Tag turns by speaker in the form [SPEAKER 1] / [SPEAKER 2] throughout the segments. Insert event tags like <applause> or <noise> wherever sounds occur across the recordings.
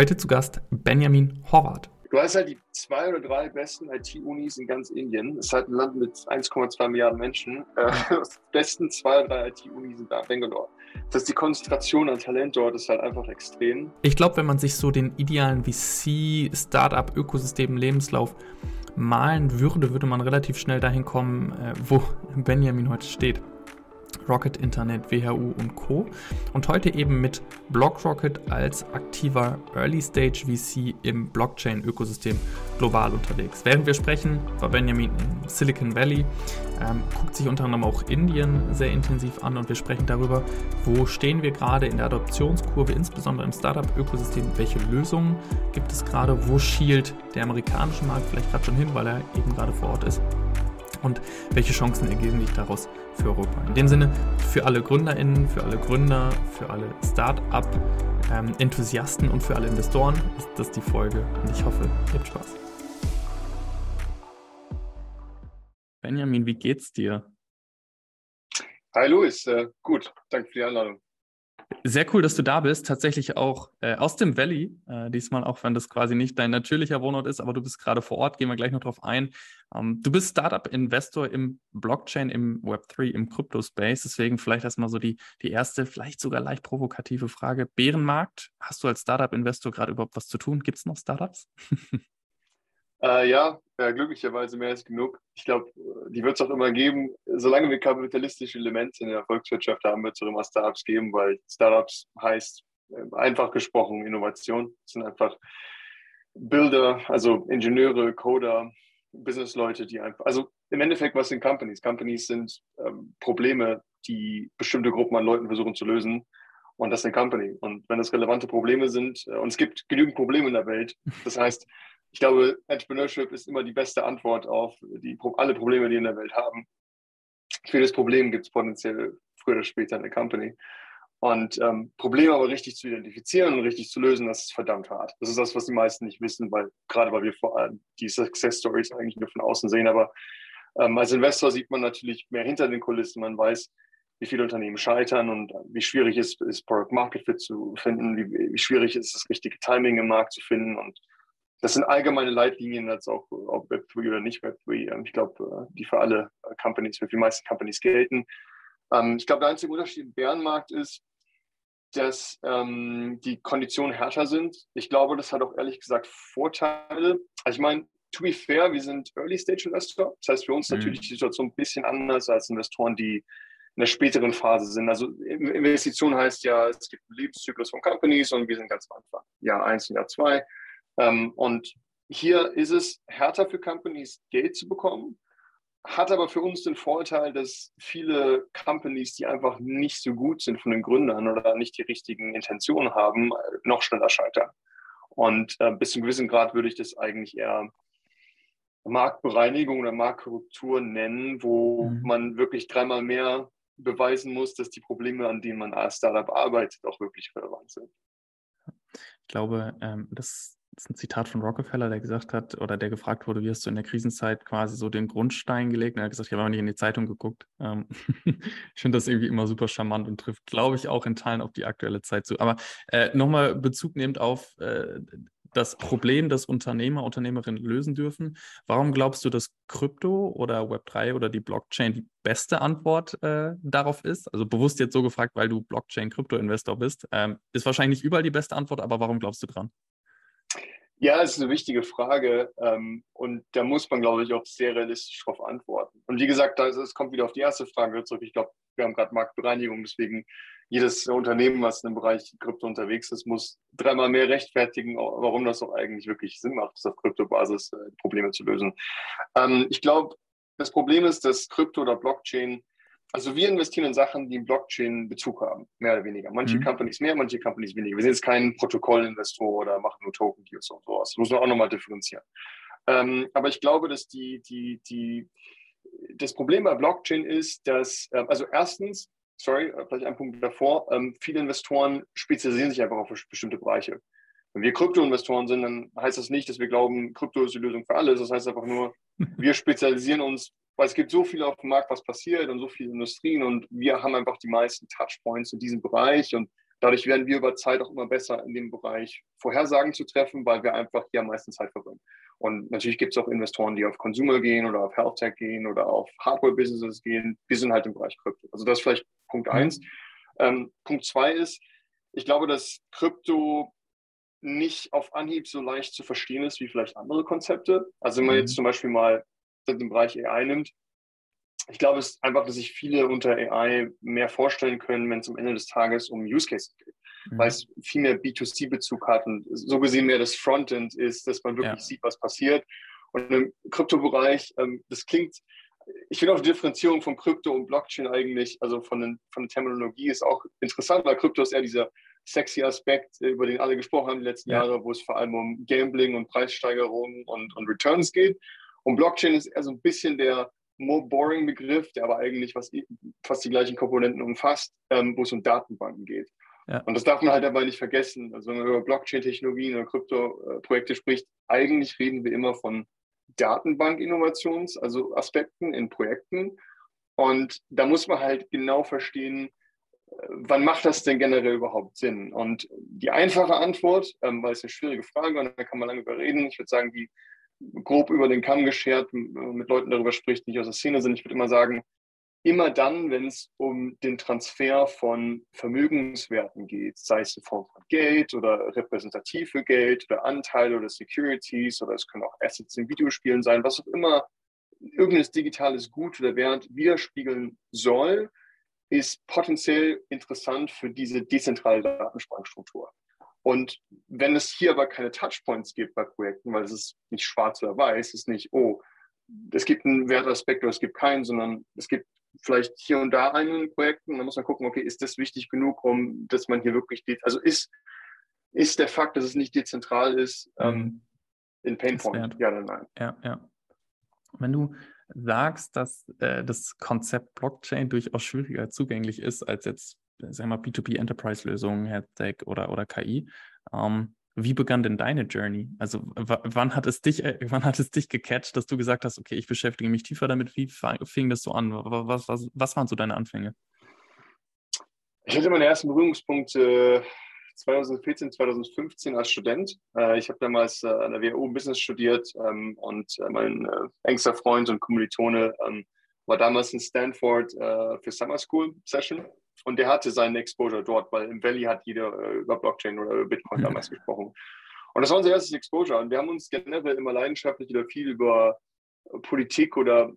[SPEAKER 1] Heute zu Gast Benjamin Horvath.
[SPEAKER 2] Du hast halt die zwei oder drei besten IT-Unis in ganz Indien. Es ist halt ein Land mit 1,2 Milliarden Menschen. Äh, <laughs> die besten zwei oder drei IT-Unis sind da Bangalore. Das heißt, die Konzentration an Talent dort ist halt einfach extrem.
[SPEAKER 1] Ich glaube, wenn man sich so den idealen VC-Startup-Ökosystem Lebenslauf malen würde, würde man relativ schnell dahin kommen, äh, wo Benjamin heute steht. Rocket Internet, WHU und Co. Und heute eben mit BlockRocket als aktiver Early Stage VC im Blockchain-Ökosystem global unterwegs. Während wir sprechen, war Benjamin in Silicon Valley, ähm, guckt sich unter anderem auch Indien sehr intensiv an und wir sprechen darüber, wo stehen wir gerade in der Adoptionskurve, insbesondere im Startup-Ökosystem, welche Lösungen gibt es gerade, wo schielt der amerikanische Markt vielleicht gerade schon hin, weil er eben gerade vor Ort ist und welche Chancen ergeben sich daraus für Europa. In dem Sinne, für alle GründerInnen, für alle Gründer, für alle Start-up-Enthusiasten ähm, und für alle Investoren ist das die Folge und ich hoffe, ihr habt Spaß. Benjamin, wie geht's dir?
[SPEAKER 2] Hi Luis, äh, gut, danke für die Einladung.
[SPEAKER 1] Sehr cool, dass du da bist. Tatsächlich auch äh, aus dem Valley. Äh, diesmal, auch wenn das quasi nicht dein natürlicher Wohnort ist, aber du bist gerade vor Ort. Gehen wir gleich noch drauf ein. Ähm, du bist Startup-Investor im Blockchain, im Web3, im Crypto-Space. Deswegen vielleicht erstmal so die, die erste, vielleicht sogar leicht provokative Frage. Bärenmarkt, hast du als Startup-Investor gerade überhaupt was zu tun? Gibt es noch Startups? <laughs>
[SPEAKER 2] Äh, ja, ja, glücklicherweise mehr als genug. Ich glaube, die wird es auch immer geben. Solange wir kapitalistische Elemente in der Volkswirtschaft haben, wird es auch immer Startups geben, weil Startups heißt äh, einfach gesprochen Innovation. Das sind einfach Bilder, also Ingenieure, Coder, Businessleute, die einfach, also im Endeffekt, was sind Companies? Companies sind ähm, Probleme, die bestimmte Gruppen an Leuten versuchen zu lösen. Und das ist eine Company. Und wenn das relevante Probleme sind, äh, und es gibt genügend Probleme in der Welt, das heißt, ich glaube, Entrepreneurship ist immer die beste Antwort auf die, alle Probleme, die wir in der Welt haben. Für das Problem gibt es potenziell früher oder später eine Company. Und ähm, Probleme aber richtig zu identifizieren und richtig zu lösen, das ist verdammt hart. Das ist das, was die meisten nicht wissen, weil gerade weil wir vor allem die Success Stories eigentlich nur von außen sehen. Aber ähm, als Investor sieht man natürlich mehr hinter den Kulissen. Man weiß, wie viele Unternehmen scheitern und wie schwierig es ist, Product Market Fit zu finden, wie, wie schwierig ist es, das richtige Timing im Markt zu finden und das sind allgemeine Leitlinien, als auch ob Web3 oder nicht Web3. Ähm, ich glaube, äh, die für alle äh, Companies, für die meisten Companies gelten. Ähm, ich glaube, der einzige Unterschied im Bärenmarkt ist, dass ähm, die Konditionen härter sind. Ich glaube, das hat auch ehrlich gesagt Vorteile. Also ich meine, to be fair, wir sind Early Stage Investor. Das heißt für uns mhm. natürlich die Situation ein bisschen anders als Investoren, die in der späteren Phase sind. Also Investition heißt ja, es gibt einen Lebenszyklus von Companies und wir sind ganz am Anfang. Jahr eins und Jahr zwei. Ähm, und hier ist es härter für Companies, Geld zu bekommen, hat aber für uns den Vorteil, dass viele Companies, die einfach nicht so gut sind von den Gründern oder nicht die richtigen Intentionen haben, noch schneller scheitern. Und äh, bis zu einem gewissen Grad würde ich das eigentlich eher Marktbereinigung oder Marktkorrektur nennen, wo mhm. man wirklich dreimal mehr beweisen muss, dass die Probleme, an denen man als Startup arbeitet, auch wirklich relevant sind.
[SPEAKER 1] Ich glaube, ähm, das ist ein Zitat von Rockefeller, der gesagt hat, oder der gefragt wurde, wie hast du in der Krisenzeit quasi so den Grundstein gelegt? Und er hat gesagt, ich habe aber nicht in die Zeitung geguckt. Ähm, <laughs> ich finde das irgendwie immer super charmant und trifft, glaube ich, auch in Teilen auf die aktuelle Zeit zu. Aber äh, nochmal Bezug nehmend auf äh, das Problem, das Unternehmer, Unternehmerinnen lösen dürfen. Warum glaubst du, dass Krypto oder Web3 oder die Blockchain die beste Antwort äh, darauf ist? Also bewusst jetzt so gefragt, weil du Blockchain-Krypto-Investor bist. Ähm, ist wahrscheinlich nicht überall die beste Antwort, aber warum glaubst du dran?
[SPEAKER 2] Ja, ist eine wichtige Frage ähm, und da muss man, glaube ich, auch sehr realistisch darauf antworten. Und wie gesagt, es kommt wieder auf die erste Frage zurück. Ich glaube, wir haben gerade Marktbereinigung, deswegen jedes Unternehmen, was in dem Bereich Krypto unterwegs ist, muss dreimal mehr rechtfertigen, warum das doch eigentlich wirklich Sinn macht, auf Kryptobasis äh, Probleme zu lösen. Ähm, ich glaube, das Problem ist, dass Krypto oder Blockchain also wir investieren in Sachen, die im Blockchain Bezug haben, mehr oder weniger. Manche mhm. Companies mehr, manche Companies weniger. Wir sind jetzt kein Protokollinvestor oder machen nur Token-Deals und sowas. Das muss man auch nochmal differenzieren. Ähm, aber ich glaube, dass die, die, die, das Problem bei Blockchain ist, dass, äh, also erstens, sorry, vielleicht ein Punkt davor, ähm, viele Investoren spezialisieren sich einfach auf bestimmte Bereiche. Wenn wir Krypto-Investoren sind, dann heißt das nicht, dass wir glauben, Krypto ist die Lösung für alles. Das heißt einfach nur, <laughs> wir spezialisieren uns weil es gibt so viel auf dem Markt, was passiert und so viele Industrien und wir haben einfach die meisten Touchpoints in diesem Bereich und Dadurch werden wir über Zeit auch immer besser in dem Bereich Vorhersagen zu treffen, weil wir einfach hier am meisten Zeit verbringen. Und natürlich gibt es auch Investoren, die auf Consumer gehen oder auf Health Tech gehen oder auf Hardware-Businesses gehen. Wir sind halt im Bereich Krypto. Also das ist vielleicht Punkt mhm. eins. Ähm, Punkt zwei ist, ich glaube, dass Krypto nicht auf Anhieb so leicht zu verstehen ist wie vielleicht andere Konzepte. Also wenn man jetzt mhm. zum Beispiel mal den Bereich AI nimmt, ich glaube es ist einfach, dass sich viele unter AI mehr vorstellen können, wenn es am Ende des Tages um Use Cases geht, mhm. weil es viel mehr B2C-Bezug hat und so gesehen mehr das Frontend ist, dass man wirklich ja. sieht, was passiert. Und im Kryptobereich, ähm, das klingt, ich finde auch die Differenzierung von Krypto und Blockchain eigentlich, also von, den, von der Terminologie ist auch interessant, weil Krypto ist eher dieser sexy Aspekt, über den alle gesprochen haben die letzten ja. Jahre, wo es vor allem um Gambling und Preissteigerungen und, und Returns geht. Und Blockchain ist eher so ein bisschen der more boring Begriff, der aber eigentlich fast, fast die gleichen Komponenten umfasst, ähm, wo es um Datenbanken geht. Ja. Und das darf man halt dabei nicht vergessen. Also wenn man über Blockchain-Technologien oder Krypto-Projekte spricht, eigentlich reden wir immer von Datenbank-Innovations, also Aspekten in Projekten. Und da muss man halt genau verstehen, wann macht das denn generell überhaupt Sinn? Und die einfache Antwort, ähm, weil es eine schwierige Frage und da kann man lange überreden, ich würde sagen, die grob über den Kamm geschert mit Leuten darüber spricht, die nicht aus der Szene sind. Ich würde immer sagen, immer dann, wenn es um den Transfer von Vermögenswerten geht, sei es in Form von Geld oder repräsentative Geld oder Anteile oder Securities oder es können auch Assets in Videospielen sein, was auch immer irgendein digitales Gut oder Wert widerspiegeln soll, ist potenziell interessant für diese dezentrale Datenspeicherstruktur. Und wenn es hier aber keine Touchpoints gibt bei Projekten, weil es ist nicht schwarz oder weiß, es ist nicht, oh, es gibt einen Wertaspekt oder es gibt keinen, sondern es gibt vielleicht hier und da einen Projekten, dann muss man gucken, okay, ist das wichtig genug, um dass man hier wirklich, also ist, ist der Fakt, dass es nicht dezentral ist, ähm, in Painpoint, ja oder nein?
[SPEAKER 1] Ja, ja. Wenn du sagst, dass äh, das Konzept Blockchain durchaus schwieriger zugänglich ist als jetzt sagen wir mal, B2B-Enterprise-Lösungen, HealthTech oder, oder KI. Ähm, wie begann denn deine Journey? Also wann hat es dich, äh, <laughs> wann hat es dich gecatcht, dass du gesagt hast, okay, ich beschäftige mich tiefer damit? Wie fing das so an? Was, was, was waren so deine Anfänge?
[SPEAKER 2] Ich hatte meine ersten Berührungspunkte 2014, 2015 als Student. Äh, ich habe damals äh, an der WHU Business studiert ähm, und mein engster Freund und Kommilitone ähm, war damals in Stanford für Summer School Session und der hatte seinen Exposure dort, weil im Valley hat jeder äh, über Blockchain oder über Bitcoin damals gesprochen. Und das war unser erstes Exposure. Und wir haben uns generell immer leidenschaftlich oder viel über Politik oder,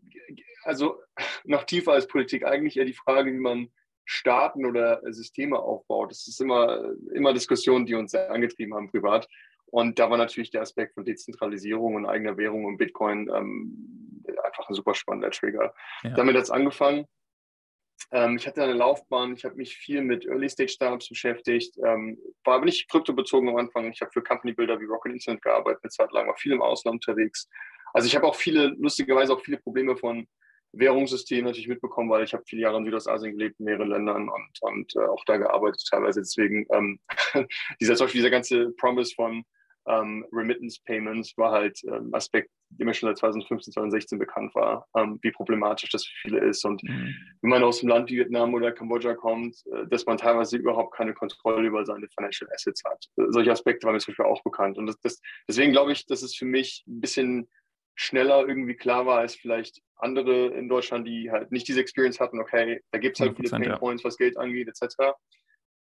[SPEAKER 2] also noch tiefer als Politik, eigentlich eher die Frage, wie man Staaten oder Systeme aufbaut. Das ist immer, immer Diskussionen, die uns sehr angetrieben haben privat. Und da war natürlich der Aspekt von Dezentralisierung und eigener Währung und Bitcoin ähm, einfach ein super spannender Trigger. Ja. Damit hat es angefangen. Ähm, ich hatte eine Laufbahn, ich habe mich viel mit Early-Stage-Startups beschäftigt, ähm, war aber nicht kryptobezogen am Anfang. Ich habe für Company-Builder wie Rocket Internet gearbeitet, eine Zeit lang, war viel im Ausland unterwegs. Also ich habe auch viele, lustigerweise auch viele Probleme von Währungssystemen natürlich mitbekommen, weil ich habe viele Jahre in Südostasien gelebt, in mehreren Ländern und, und äh, auch da gearbeitet teilweise. Deswegen ähm, <laughs> dieser, zum Beispiel dieser ganze Promise von ähm, Remittance Payments war halt ähm, Aspekt, der mir schon seit 2015, 2016 bekannt war, ähm, wie problematisch das für viele ist. Und mhm. wenn man aus dem Land wie Vietnam oder Kambodscha kommt, äh, dass man teilweise überhaupt keine Kontrolle über seine Financial Assets hat. Äh, solche Aspekte waren mir zum Beispiel auch bekannt. Und das, das, deswegen glaube ich, dass es für mich ein bisschen schneller irgendwie klar war als vielleicht andere in Deutschland, die halt nicht diese Experience hatten, okay, da gibt es halt viele Pain Points, ja. was Geld angeht, etc.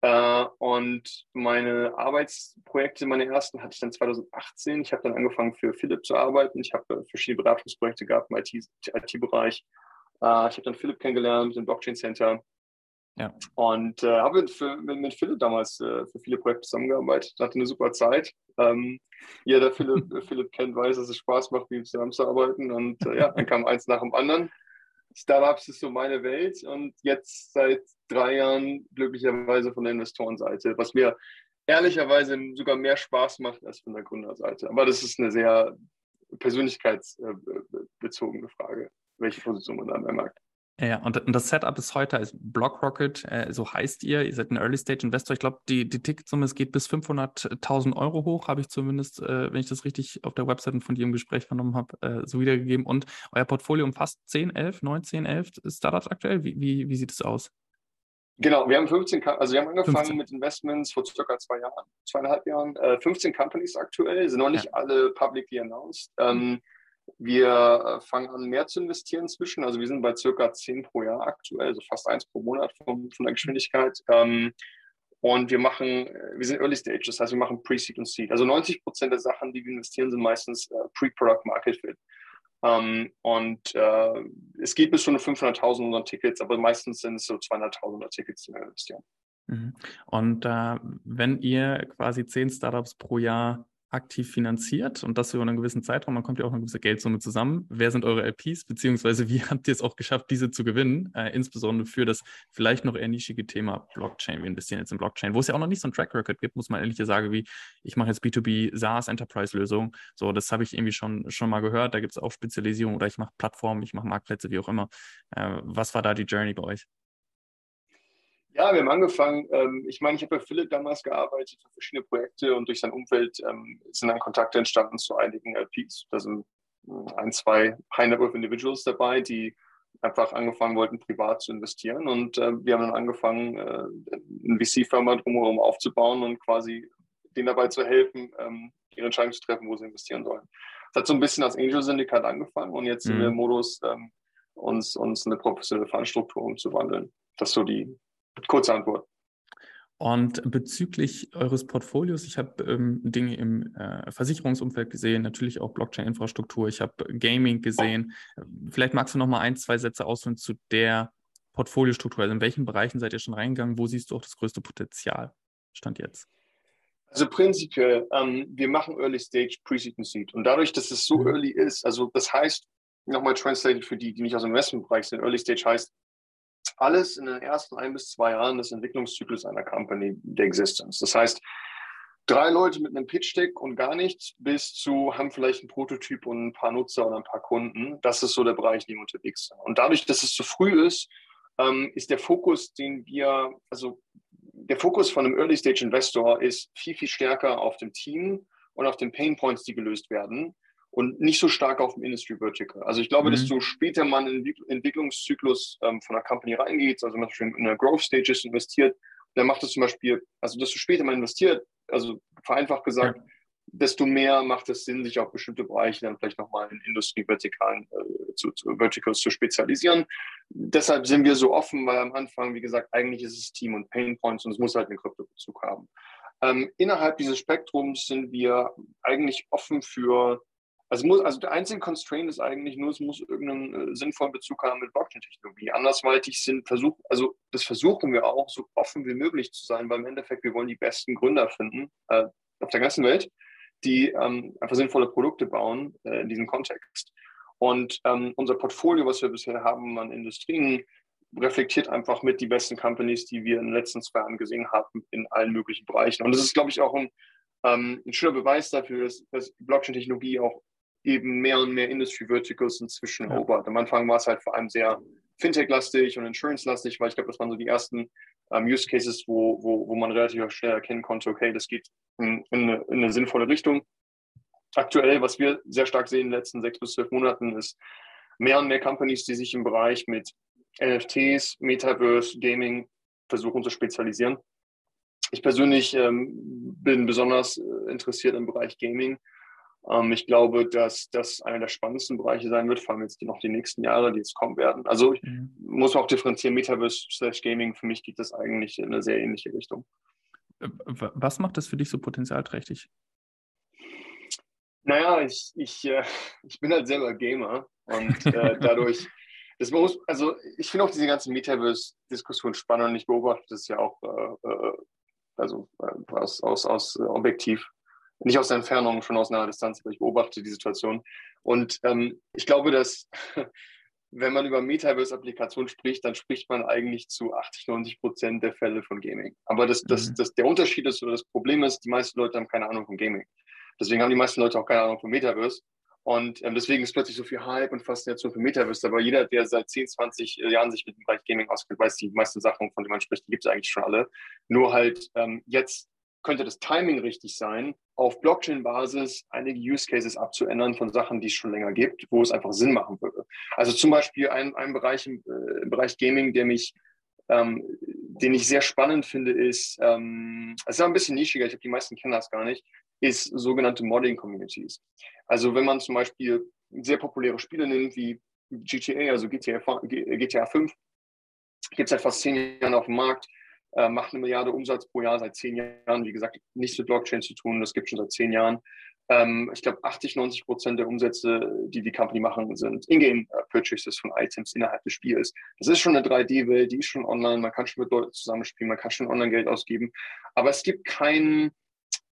[SPEAKER 2] Äh, und meine Arbeitsprojekte, meine ersten, hatte ich dann 2018. Ich habe dann angefangen für Philipp zu arbeiten. Ich habe äh, verschiedene Beratungsprojekte gehabt im IT-Bereich. Äh, ich habe dann Philipp kennengelernt im Blockchain Center. Ja. Und äh, habe mit, mit, mit, Philipp damals äh, für viele Projekte zusammengearbeitet. Hatte eine super Zeit. Ähm, jeder, der Philipp, <laughs> Philipp kennt, weiß, dass es Spaß macht, mit ihm zusammenzuarbeiten. Und äh, ja, dann kam eins nach dem anderen. Startups ist so meine Welt und jetzt seit drei Jahren glücklicherweise von der Investorenseite, was mir ehrlicherweise sogar mehr Spaß macht als von der Gründerseite. Aber das ist eine sehr persönlichkeitsbezogene Frage, welche Position man da am Markt
[SPEAKER 1] ja, und, das Setup ist heute als BlockRocket, äh, so heißt ihr, ihr seid ein Early-Stage-Investor. Ich glaube, die, die Ticketsumme es geht bis 500.000 Euro hoch, habe ich zumindest, äh, wenn ich das richtig auf der Webseite von dir im Gespräch vernommen habe, äh, so wiedergegeben. Und euer Portfolio umfasst 10, 11, 9, 10, 11 Startups aktuell. Wie, wie, wie sieht es aus?
[SPEAKER 2] Genau, wir haben 15, also wir haben angefangen 15. mit Investments vor circa zwei Jahren, zweieinhalb Jahren, äh, 15 Companies aktuell, sind noch nicht ja. alle publicly announced. Ähm, wir äh, fangen an, mehr zu investieren inzwischen. Also wir sind bei circa 10 pro Jahr aktuell, also fast eins pro Monat von, von der Geschwindigkeit. Ähm, und wir machen, äh, wir sind Early Stage, das heißt, wir machen Pre-Seed und Seed. Also 90 Prozent der Sachen, die wir investieren, sind meistens äh, Pre-Product Market Fit. Ähm, und äh, es geht bis zu 500.000 Tickets, aber meistens sind es so 200.000 Tickets, die wir investieren.
[SPEAKER 1] Mhm. Und äh, wenn ihr quasi zehn Startups pro Jahr aktiv finanziert und das über einen gewissen Zeitraum, dann kommt ja auch eine gewisse Geldsumme zusammen. Wer sind eure LPs, beziehungsweise <laughs> wie habt ihr es auch geschafft, diese zu gewinnen, äh, insbesondere für das vielleicht noch eher nischige Thema Blockchain. Wir investieren jetzt in Blockchain, wo es ja auch noch nicht so ein Track Record gibt, muss man ehrlich sagen, wie ich mache jetzt B2B SaaS Enterprise Lösung. So, das habe ich irgendwie schon, schon mal gehört. Da gibt es auch Spezialisierung oder ich mache Plattformen, ich mache Marktplätze, wie auch immer. Äh, was war da die Journey bei euch?
[SPEAKER 2] Ja, wir haben angefangen. Ähm, ich meine, ich habe bei Philipp damals gearbeitet für verschiedene Projekte und durch sein Umfeld ähm, sind dann Kontakte entstanden zu einigen LPs. Da sind äh, ein, zwei High-Net-Worth Individuals dabei, die einfach angefangen wollten, privat zu investieren. Und äh, wir haben dann angefangen, äh, eine VC-Firma drumherum aufzubauen und quasi denen dabei zu helfen, ähm, ihre Entscheidung zu treffen, wo sie investieren sollen. Das hat so ein bisschen als Angel-Syndikat angefangen und jetzt mhm. sind wir im Modus, ähm, uns, uns eine professionelle Fundstruktur umzuwandeln. Das ist so die, Kurze Antwort.
[SPEAKER 1] Und bezüglich eures Portfolios, ich habe ähm, Dinge im äh, Versicherungsumfeld gesehen, natürlich auch Blockchain-Infrastruktur, ich habe Gaming gesehen. Vielleicht magst du noch mal ein, zwei Sätze ausführen zu der Portfoliostruktur. Also in welchen Bereichen seid ihr schon reingegangen? Wo siehst du auch das größte Potenzial? Stand jetzt.
[SPEAKER 2] Also prinzipiell, ähm, wir machen Early Stage Pre-Seed und Seed. Und dadurch, dass es so mhm. early ist, also das heißt, nochmal translated für die, die nicht aus dem Investmentbereich sind, Early Stage heißt, alles in den ersten ein bis zwei Jahren des Entwicklungszyklus einer Company der Existence. Das heißt, drei Leute mit einem Pitch-Deck und gar nichts bis zu haben vielleicht einen Prototyp und ein paar Nutzer und ein paar Kunden. Das ist so der Bereich, in dem unterwegs sind. Und dadurch, dass es zu früh ist, ähm, ist der Fokus, den wir, also der Fokus von einem Early-Stage-Investor ist viel, viel stärker auf dem Team und auf den Pain Points, die gelöst werden und nicht so stark auf dem Industry Vertical. Also ich glaube, mhm. desto später man in den Entwicklungszyklus ähm, von einer Company reingeht, also zum Beispiel in einer Growth Stages investiert, dann macht es zum Beispiel, also desto später man investiert, also vereinfacht gesagt, ja. desto mehr macht es Sinn, sich auf bestimmte Bereiche dann vielleicht nochmal in Industrie-Vertikalen äh, zu, zu Verticals zu spezialisieren. Deshalb sind wir so offen, weil am Anfang, wie gesagt, eigentlich ist es Team und Pain Points und es muss halt einen Kryptobezug haben. Ähm, innerhalb dieses Spektrums sind wir eigentlich offen für also, muss, also der einzige Constraint ist eigentlich nur, es muss irgendeinen äh, sinnvollen Bezug haben mit Blockchain-Technologie. Andersweitig sind Versuch, also das versuchen wir auch, so offen wie möglich zu sein, weil im Endeffekt wir wollen die besten Gründer finden äh, auf der ganzen Welt, die ähm, einfach sinnvolle Produkte bauen äh, in diesem Kontext. Und ähm, unser Portfolio, was wir bisher haben an Industrien, reflektiert einfach mit die besten Companies, die wir in den letzten zwei Jahren gesehen haben, in allen möglichen Bereichen. Und das ist, glaube ich, auch ein, ähm, ein schöner Beweis dafür, dass, dass Blockchain-Technologie auch eben mehr und mehr Industry Verticals inzwischen ja. erobert. Am Anfang war es halt vor allem sehr Fintech-lastig und Insurance-lastig, weil ich glaube, das waren so die ersten ähm, Use Cases, wo, wo, wo man relativ schnell erkennen konnte, okay, das geht in, in, eine, in eine sinnvolle Richtung. Aktuell, was wir sehr stark sehen in den letzten sechs bis zwölf Monaten, ist mehr und mehr Companies, die sich im Bereich mit NFTs, Metaverse, Gaming versuchen zu spezialisieren. Ich persönlich ähm, bin besonders äh, interessiert im Bereich Gaming ich glaube, dass das einer der spannendsten Bereiche sein wird, vor allem jetzt noch die nächsten Jahre, die jetzt kommen werden. Also ich mhm. muss auch differenzieren, Metaverse slash Gaming, für mich geht das eigentlich in eine sehr ähnliche Richtung.
[SPEAKER 1] Äh, was macht das für dich so potenzialträchtig?
[SPEAKER 2] Naja, ich, ich, äh, <laughs> ich bin halt selber Gamer und äh, <laughs> dadurch, das muss, also ich finde auch diese ganze Metaverse-Diskussion spannend und ich beobachte das ja auch äh, äh also äh, aus, aus, aus Objektiv nicht aus der Entfernung, schon aus einer Distanz, aber ich beobachte die Situation. Und ähm, ich glaube, dass <laughs> wenn man über Metaverse-Applikationen spricht, dann spricht man eigentlich zu 80, 90 Prozent der Fälle von Gaming. Aber das, das, mhm. das, der Unterschied ist oder das Problem ist, die meisten Leute haben keine Ahnung von Gaming. Deswegen haben die meisten Leute auch keine Ahnung von Metaverse. Und ähm, deswegen ist plötzlich so viel Hype und Faszination für Metaverse. Aber jeder, der seit 10, 20 Jahren sich mit dem Bereich Gaming auskennt, weiß, die meisten Sachen, von denen man spricht, die gibt es eigentlich schon alle. Nur halt ähm, jetzt könnte das Timing richtig sein, auf Blockchain-Basis einige Use Cases abzuändern von Sachen, die es schon länger gibt, wo es einfach Sinn machen würde. Also zum Beispiel ein, ein Bereich im, äh, im Bereich Gaming, der mich, ähm, den ich sehr spannend finde, ist, ähm, es ist ein bisschen nischiger, ich glaube, die meisten kennen das gar nicht, ist sogenannte Modding-Communities. Also wenn man zum Beispiel sehr populäre Spiele nimmt, wie GTA, also GTA, GTA 5, gibt es seit fast zehn Jahren auf dem Markt, äh, macht eine Milliarde Umsatz pro Jahr seit zehn Jahren, wie gesagt, nichts mit Blockchain zu tun, das gibt es schon seit zehn Jahren. Ähm, ich glaube, 80, 90 Prozent der Umsätze, die die Company machen, sind Ingame-Purchases von Items innerhalb des Spiels. Das ist schon eine 3D-Welt, die ist schon online, man kann schon mit Leuten zusammenspielen, man kann schon online Geld ausgeben. Aber es gibt keinen,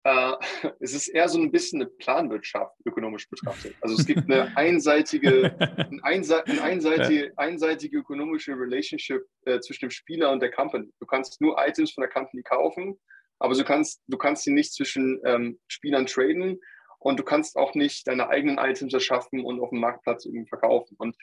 [SPEAKER 2] äh, <laughs> es ist eher so ein bisschen eine Planwirtschaft, ökonomisch betrachtet. Also es gibt eine <laughs> einseitige, eine einseitige, einseitige ökonomische Relationship äh, zwischen dem Spieler und der Company. Du kannst nur Items von der Company kaufen, aber du kannst, du kannst sie nicht zwischen ähm, Spielern traden und du kannst auch nicht deine eigenen Items erschaffen und auf dem Marktplatz irgendwie verkaufen. Und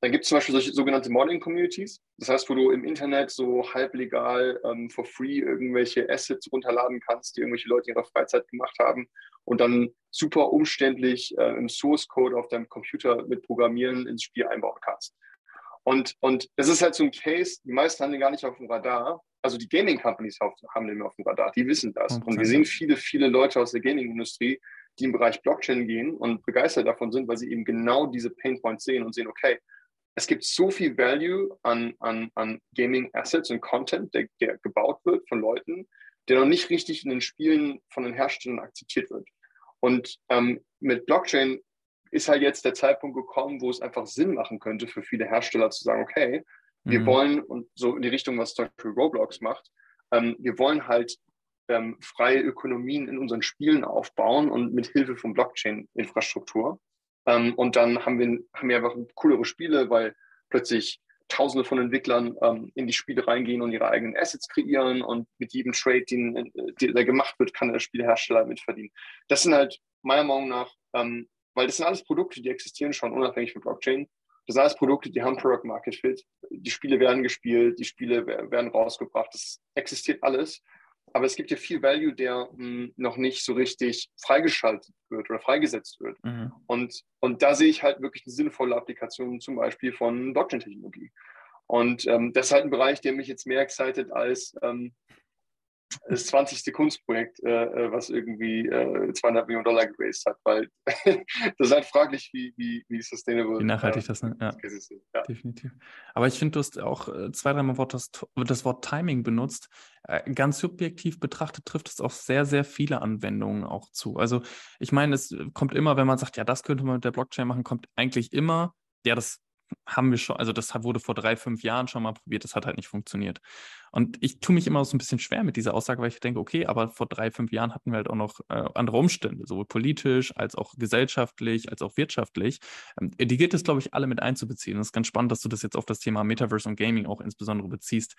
[SPEAKER 2] dann gibt es zum Beispiel solche sogenannte Modding-Communities. Das heißt, wo du im Internet so halblegal ähm, for free irgendwelche Assets runterladen kannst, die irgendwelche Leute in ihrer Freizeit gemacht haben und dann super umständlich äh, im Source-Code auf deinem Computer mit Programmieren ins Spiel einbauen kannst. Und, und das ist halt so ein Case, die meisten haben den gar nicht auf dem Radar. Also die Gaming-Companies haben den auf dem Radar, die wissen das. Und wir sehen viele, viele Leute aus der Gaming-Industrie, die im Bereich Blockchain gehen und begeistert davon sind, weil sie eben genau diese Pain Points sehen und sehen, okay, es gibt so viel Value an, an, an Gaming Assets und Content, der, der gebaut wird von Leuten, der noch nicht richtig in den Spielen von den Herstellern akzeptiert wird. Und ähm, mit Blockchain ist halt jetzt der Zeitpunkt gekommen, wo es einfach Sinn machen könnte für viele Hersteller zu sagen, okay, wir mhm. wollen, und so in die Richtung, was zum Beispiel Roblox macht, ähm, wir wollen halt ähm, freie Ökonomien in unseren Spielen aufbauen und mit Hilfe von Blockchain-Infrastruktur. Ähm, und dann haben wir, haben wir einfach coolere Spiele, weil plötzlich Tausende von Entwicklern ähm, in die Spiele reingehen und ihre eigenen Assets kreieren und mit jedem Trade, den, äh, der gemacht wird, kann der Spielehersteller mitverdienen. Das sind halt meiner Meinung nach, ähm, weil das sind alles Produkte, die existieren schon unabhängig von Blockchain. Das sind alles Produkte, die haben Product Market Fit. Die Spiele werden gespielt, die Spiele werden rausgebracht. Das existiert alles. Aber es gibt ja viel Value, der mh, hm, noch nicht so richtig freigeschaltet wird oder freigesetzt wird. Mhm. Und, und da sehe ich halt wirklich eine sinnvolle Applikation zum Beispiel von Blockchain-Technologie. Und ähm, das ist halt ein Bereich, der mich jetzt mehr excited als ähm, das 20. Kunstprojekt, äh, äh, was irgendwie äh, 200 Millionen Dollar geraced hat, weil <laughs> das ist halt fraglich, wie, wie, wie sustainable
[SPEAKER 1] wie nachhaltig äh, das ist. Ja. ja. Definitiv. Aber ich finde, du hast auch äh, zwei, dreimal Wort das, das Wort Timing benutzt. Äh, ganz subjektiv betrachtet trifft es auf sehr, sehr viele Anwendungen auch zu. Also ich meine, es kommt immer, wenn man sagt, ja, das könnte man mit der Blockchain machen, kommt eigentlich immer, ja, das haben wir schon, also das wurde vor drei, fünf Jahren schon mal probiert, das hat halt nicht funktioniert. Und ich tue mich immer so ein bisschen schwer mit dieser Aussage, weil ich denke, okay, aber vor drei, fünf Jahren hatten wir halt auch noch äh, andere Umstände, sowohl politisch als auch gesellschaftlich, als auch wirtschaftlich. Ähm, die gilt es, glaube ich, alle mit einzubeziehen. Es ist ganz spannend, dass du das jetzt auf das Thema Metaverse und Gaming auch insbesondere beziehst.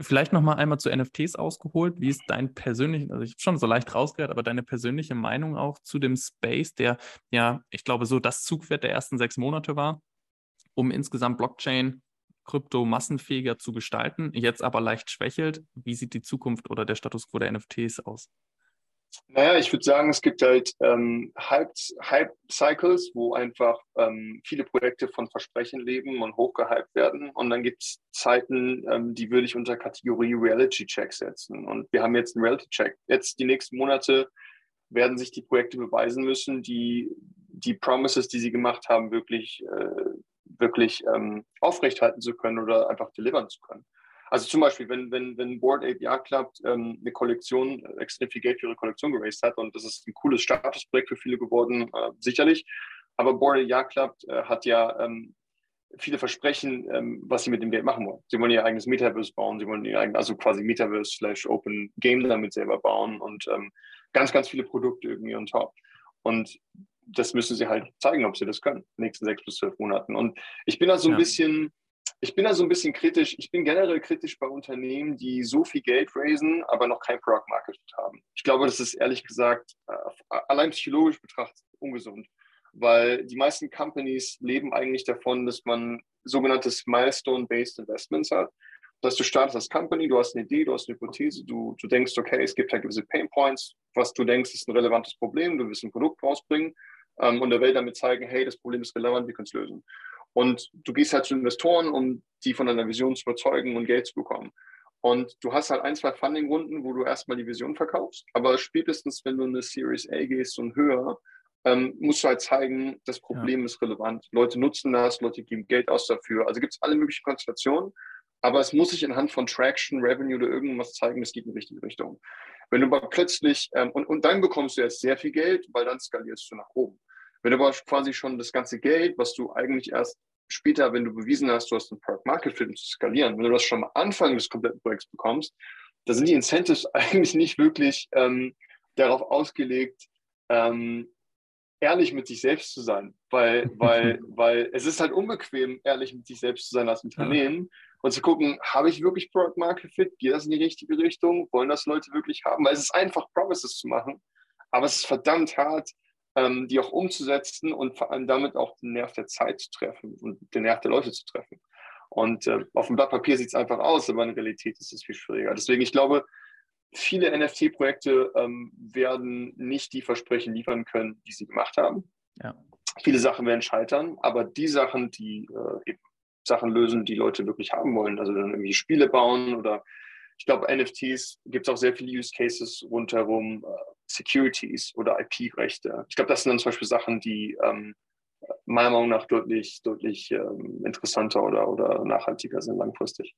[SPEAKER 1] Vielleicht noch mal einmal zu NFTs ausgeholt. Wie ist dein persönlich, also ich habe schon so leicht rausgehört, aber deine persönliche Meinung auch zu dem Space, der ja, ich glaube, so das Zugwert der ersten sechs Monate war? Um insgesamt Blockchain Krypto massenfähiger zu gestalten, jetzt aber leicht schwächelt. Wie sieht die Zukunft oder der Status quo der NFTs aus?
[SPEAKER 2] Naja, ich würde sagen, es gibt halt ähm, Hype-Cycles, wo einfach ähm, viele Projekte von Versprechen leben und hochgehypt werden. Und dann gibt es Zeiten, ähm, die würde ich unter Kategorie Reality-Check setzen. Und wir haben jetzt einen Reality-Check. Jetzt die nächsten Monate werden sich die Projekte beweisen müssen, die die Promises, die sie gemacht haben, wirklich äh, wirklich ähm, aufrechthalten zu können oder einfach delivern zu können. Also zum Beispiel, wenn, wenn, wenn Board API klappt, ähm, eine Kollektion, äh, extrem viel Geld für ihre Kollektion geraced hat und das ist ein cooles Statusprojekt für viele geworden, äh, sicherlich. Aber Board API klappt, äh, hat ja ähm, viele Versprechen, ähm, was sie mit dem Geld machen wollen. Sie wollen ihr eigenes Metaverse bauen, sie wollen ihr eigenes, also quasi Metaverse slash Open Game damit selber bauen und ähm, ganz, ganz viele Produkte irgendwie on top. Und das müssen sie halt zeigen, ob sie das können, in den nächsten sechs bis zwölf Monaten. Und ich bin da so ein ja. bisschen, ich bin da so ein bisschen kritisch. Ich bin generell kritisch bei Unternehmen, die so viel Geld raisen, aber noch kein Product Market haben. Ich glaube, das ist ehrlich gesagt äh, allein psychologisch betrachtet ungesund, weil die meisten Companies leben eigentlich davon, dass man sogenanntes Milestone-Based Investments hat. Dass du startest als Company, du hast eine Idee, du hast eine Hypothese, du, du denkst, okay, es gibt halt gewisse Pain Points, was du denkst, ist ein relevantes Problem, du willst ein Produkt rausbringen ähm, und der Welt damit zeigen, hey, das Problem ist relevant, wir können es lösen. Und du gehst halt zu Investoren, um die von deiner Vision zu überzeugen und Geld zu bekommen. Und du hast halt ein, zwei Funding-Runden, wo du erstmal die Vision verkaufst. Aber spätestens, wenn du eine Series A gehst und höher, ähm, musst du halt zeigen, das Problem ja. ist relevant. Leute nutzen das, Leute geben Geld aus dafür. Also gibt es alle möglichen Konstellationen. Aber es muss sich anhand von Traction, Revenue oder irgendwas zeigen, es geht in die richtige Richtung. Wenn du aber plötzlich, ähm, und, und dann bekommst du jetzt sehr viel Geld, weil dann skalierst du nach oben. Wenn du aber quasi schon das ganze Geld, was du eigentlich erst später, wenn du bewiesen hast, du hast einen Product Market Fit, um zu skalieren, wenn du das schon am Anfang des kompletten Projekts bekommst, da sind die Incentives <laughs> eigentlich nicht wirklich ähm, darauf ausgelegt, ähm, ehrlich mit sich selbst zu sein, weil, <laughs> weil, weil es ist halt unbequem, ehrlich mit sich selbst zu sein als Unternehmen ja. Und zu gucken, habe ich wirklich Product Market Fit? Geht das in die richtige Richtung? Wollen das Leute wirklich haben? Weil es ist einfach, Promises zu machen, aber es ist verdammt hart, ähm, die auch umzusetzen und vor allem damit auch den Nerv der Zeit zu treffen und den Nerv der Leute zu treffen. Und äh, auf dem Blatt Papier sieht es einfach aus, aber in Realität ist es viel schwieriger. Deswegen, ich glaube, viele NFT-Projekte ähm, werden nicht die Versprechen liefern können, die sie gemacht haben. Ja. Viele Sachen werden scheitern, aber die Sachen, die äh, eben Sachen lösen, die Leute wirklich haben wollen, also dann irgendwie Spiele bauen oder ich glaube, NFTs gibt es auch sehr viele Use Cases rundherum, äh, Securities oder IP-Rechte. Ich glaube, das sind dann zum Beispiel Sachen, die ähm, meiner Meinung nach deutlich, deutlich ähm, interessanter oder, oder nachhaltiger sind langfristig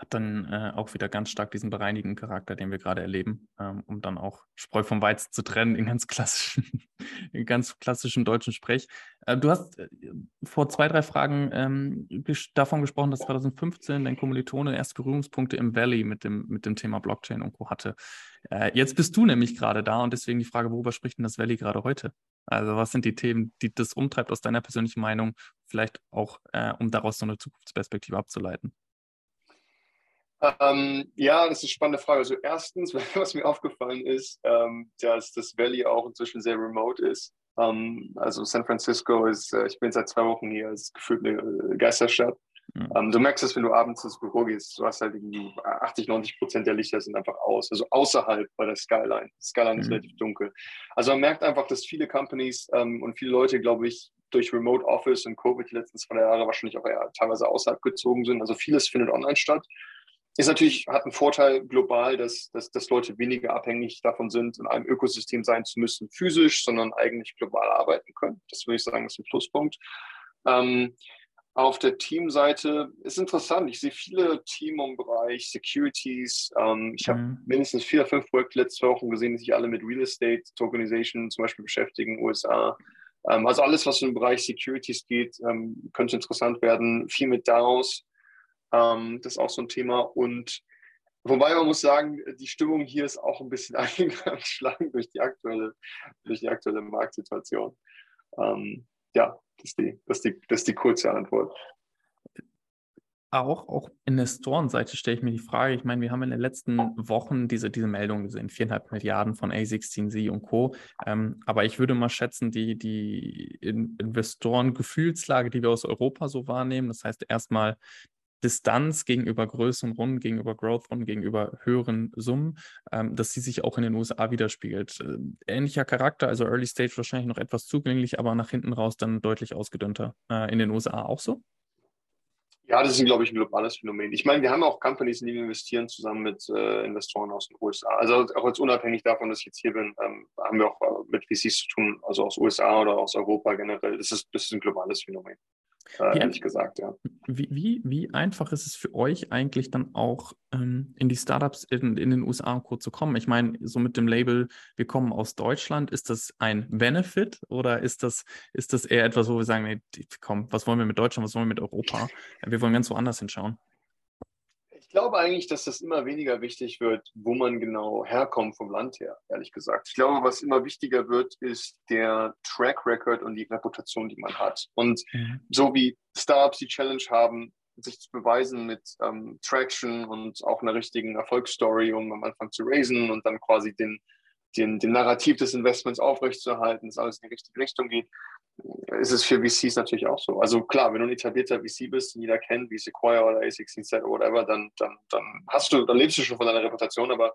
[SPEAKER 1] hat dann äh, auch wieder ganz stark diesen bereinigenden Charakter, den wir gerade erleben, ähm, um dann auch Spreu vom Weizen zu trennen in ganz klassischen, <laughs> in ganz klassischen deutschen Sprech. Äh, du hast äh, vor zwei, drei Fragen ähm, ges davon gesprochen, dass 2015 dein Kommilitone erst Berührungspunkte im Valley mit dem, mit dem Thema Blockchain und Co. hatte. Äh, jetzt bist du nämlich gerade da und deswegen die Frage, worüber spricht denn das Valley gerade heute? Also was sind die Themen, die das umtreibt aus deiner persönlichen Meinung, vielleicht auch, äh, um daraus so eine Zukunftsperspektive abzuleiten?
[SPEAKER 2] Ähm, ja, das ist eine spannende Frage. Also erstens, <laughs> was mir aufgefallen ist, ähm, dass das Valley auch inzwischen sehr remote ist. Ähm, also San Francisco ist, äh, ich bin seit zwei Wochen hier, ist gefühlt eine äh, Geisterstadt. Mhm. du merkst es, wenn du abends ins Büro gehst, du hast halt irgendwie 80, 90 Prozent der Lichter sind einfach aus, also außerhalb bei der Skyline. Die Skyline mhm. ist relativ dunkel. Also man merkt einfach, dass viele Companies ähm, und viele Leute, glaube ich, durch Remote Office und Covid die letzten zwei Jahre wahrscheinlich auch eher teilweise außerhalb gezogen sind. Also vieles findet online statt ist natürlich, hat einen Vorteil global, dass, dass, dass Leute weniger abhängig davon sind, in einem Ökosystem sein zu müssen, physisch, sondern eigentlich global arbeiten können. Das würde ich sagen, ist ein Pluspunkt. Ähm, auf der Teamseite ist interessant. Ich sehe viele Team im Bereich Securities. Ähm, ich mhm. habe mindestens vier, fünf Projekte letzte Woche gesehen, die sich alle mit Real Estate Tokenization zum Beispiel beschäftigen, USA. Ähm, also alles, was im Bereich Securities geht, ähm, könnte interessant werden. Viel mit DAOs. Ähm, das ist auch so ein Thema. Und wobei man muss sagen, die Stimmung hier ist auch ein bisschen <laughs> eingeschlagen durch die aktuelle, durch die aktuelle Marktsituation. Ähm, ja, das ist, die, das, ist die, das ist die kurze Antwort.
[SPEAKER 1] Auch, auch Investorenseite stelle ich mir die Frage, ich meine, wir haben in den letzten Wochen diese, diese Meldung gesehen, viereinhalb Milliarden von A16Z und Co. Ähm, aber ich würde mal schätzen, die, die Investoren-Gefühlslage, die wir aus Europa so wahrnehmen, das heißt erstmal Distanz gegenüber größeren Runden, gegenüber Growth-Runden, gegenüber höheren Summen, ähm, dass sie sich auch in den USA widerspiegelt. Äh, ähnlicher Charakter, also Early Stage wahrscheinlich noch etwas zugänglich, aber nach hinten raus dann deutlich ausgedünnter. Äh, in den USA auch so?
[SPEAKER 2] Ja, das ist, glaube ich, ein globales Phänomen. Ich meine, wir haben auch Companies, die investieren, zusammen mit äh, Investoren aus den USA. Also auch jetzt unabhängig davon, dass ich jetzt hier bin, ähm, haben wir auch äh, mit VCs zu tun, also aus USA oder aus Europa generell. Das ist, das ist ein globales Phänomen äh, ehrlich gesagt, ja.
[SPEAKER 1] Wie, wie, wie einfach ist es für euch eigentlich dann auch ähm, in die Startups in, in den USA und Co. zu kommen? Ich meine, so mit dem Label, wir kommen aus Deutschland, ist das ein Benefit oder ist das, ist das eher etwas, wo wir sagen, nee, komm, was wollen wir mit Deutschland, was wollen wir mit Europa? Wir wollen ganz woanders hinschauen.
[SPEAKER 2] Ich glaube eigentlich, dass das immer weniger wichtig wird, wo man genau herkommt vom Land her, ehrlich gesagt. Ich glaube, was immer wichtiger wird, ist der Track Record und die Reputation, die man hat. Und mhm. so wie Startups die Challenge haben, sich zu beweisen mit ähm, Traction und auch einer richtigen Erfolgsstory, um am Anfang zu raisen und dann quasi den, den, den Narrativ des Investments aufrechtzuerhalten, dass alles in die richtige Richtung geht, ist es für VCs natürlich auch so. Also klar, wenn du ein etablierter VC bist, den jeder kennt, wie Sequoia oder A16Z oder whatever, dann, dann, dann hast du, dann lebst du schon von deiner Reputation, aber